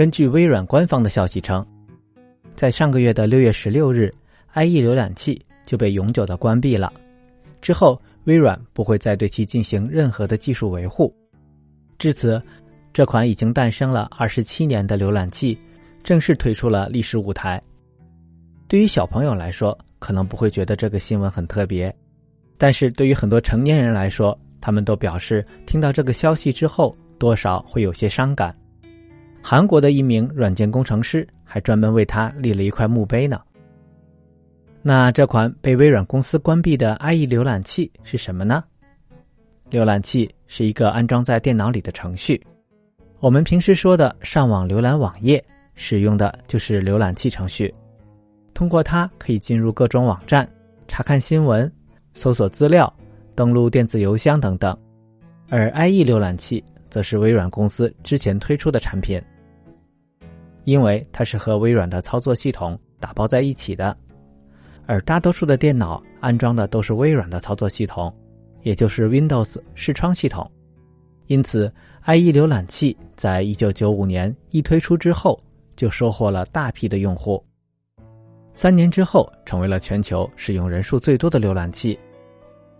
根据微软官方的消息称，在上个月的六月十六日，IE 浏览器就被永久的关闭了。之后，微软不会再对其进行任何的技术维护。至此，这款已经诞生了二十七年的浏览器正式退出了历史舞台。对于小朋友来说，可能不会觉得这个新闻很特别，但是对于很多成年人来说，他们都表示听到这个消息之后，多少会有些伤感。韩国的一名软件工程师还专门为他立了一块墓碑呢。那这款被微软公司关闭的 IE 浏览器是什么呢？浏览器是一个安装在电脑里的程序。我们平时说的上网浏览网页，使用的就是浏览器程序。通过它可以进入各种网站、查看新闻、搜索资料、登录电子邮箱等等。而 IE 浏览器则是微软公司之前推出的产品，因为它是和微软的操作系统打包在一起的，而大多数的电脑安装的都是微软的操作系统，也就是 Windows 视窗系统。因此，IE 浏览器在一九九五年一推出之后，就收获了大批的用户。三年之后，成为了全球使用人数最多的浏览器，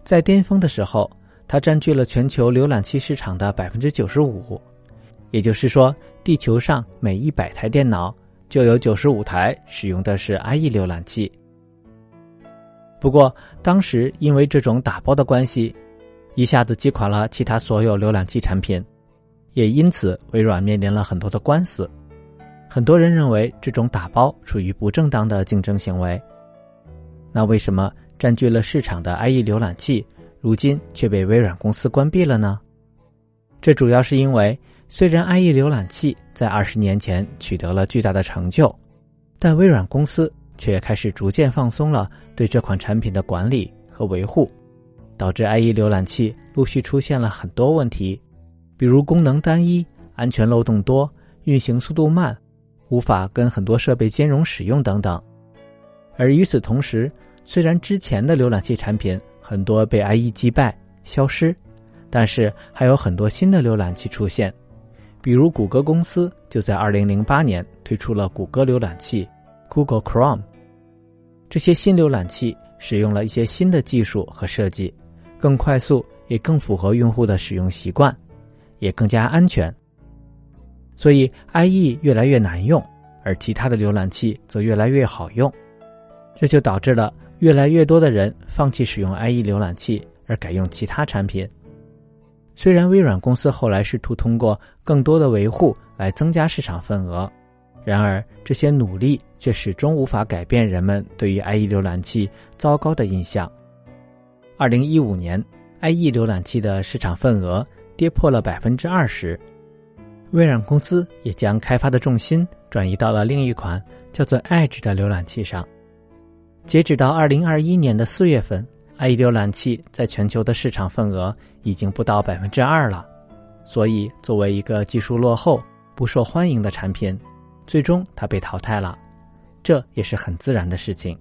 在巅峰的时候。它占据了全球浏览器市场的百分之九十五，也就是说，地球上每一百台电脑就有九十五台使用的是 IE 浏览器。不过，当时因为这种打包的关系，一下子击垮了其他所有浏览器产品，也因此微软面临了很多的官司。很多人认为这种打包属于不正当的竞争行为。那为什么占据了市场的 IE 浏览器？如今却被微软公司关闭了呢？这主要是因为，虽然 IE 浏览器在二十年前取得了巨大的成就，但微软公司却开始逐渐放松了对这款产品的管理和维护，导致 IE 浏览器陆续出现了很多问题，比如功能单一、安全漏洞多、运行速度慢、无法跟很多设备兼容使用等等。而与此同时，虽然之前的浏览器产品，很多被 IE 击败消失，但是还有很多新的浏览器出现，比如谷歌公司就在2008年推出了谷歌浏览器 Google Chrome。这些新浏览器使用了一些新的技术和设计，更快速，也更符合用户的使用习惯，也更加安全。所以 IE 越来越难用，而其他的浏览器则越来越好用，这就导致了。越来越多的人放弃使用 IE 浏览器，而改用其他产品。虽然微软公司后来试图通过更多的维护来增加市场份额，然而这些努力却始终无法改变人们对于 IE 浏览器糟糕的印象。二零一五年，IE 浏览器的市场份额跌破了百分之二十，微软公司也将开发的重心转移到了另一款叫做 Edge 的浏览器上。截止到二零二一年的四月份，IE 浏览器在全球的市场份额已经不到百分之二了。所以，作为一个技术落后、不受欢迎的产品，最终它被淘汰了，这也是很自然的事情。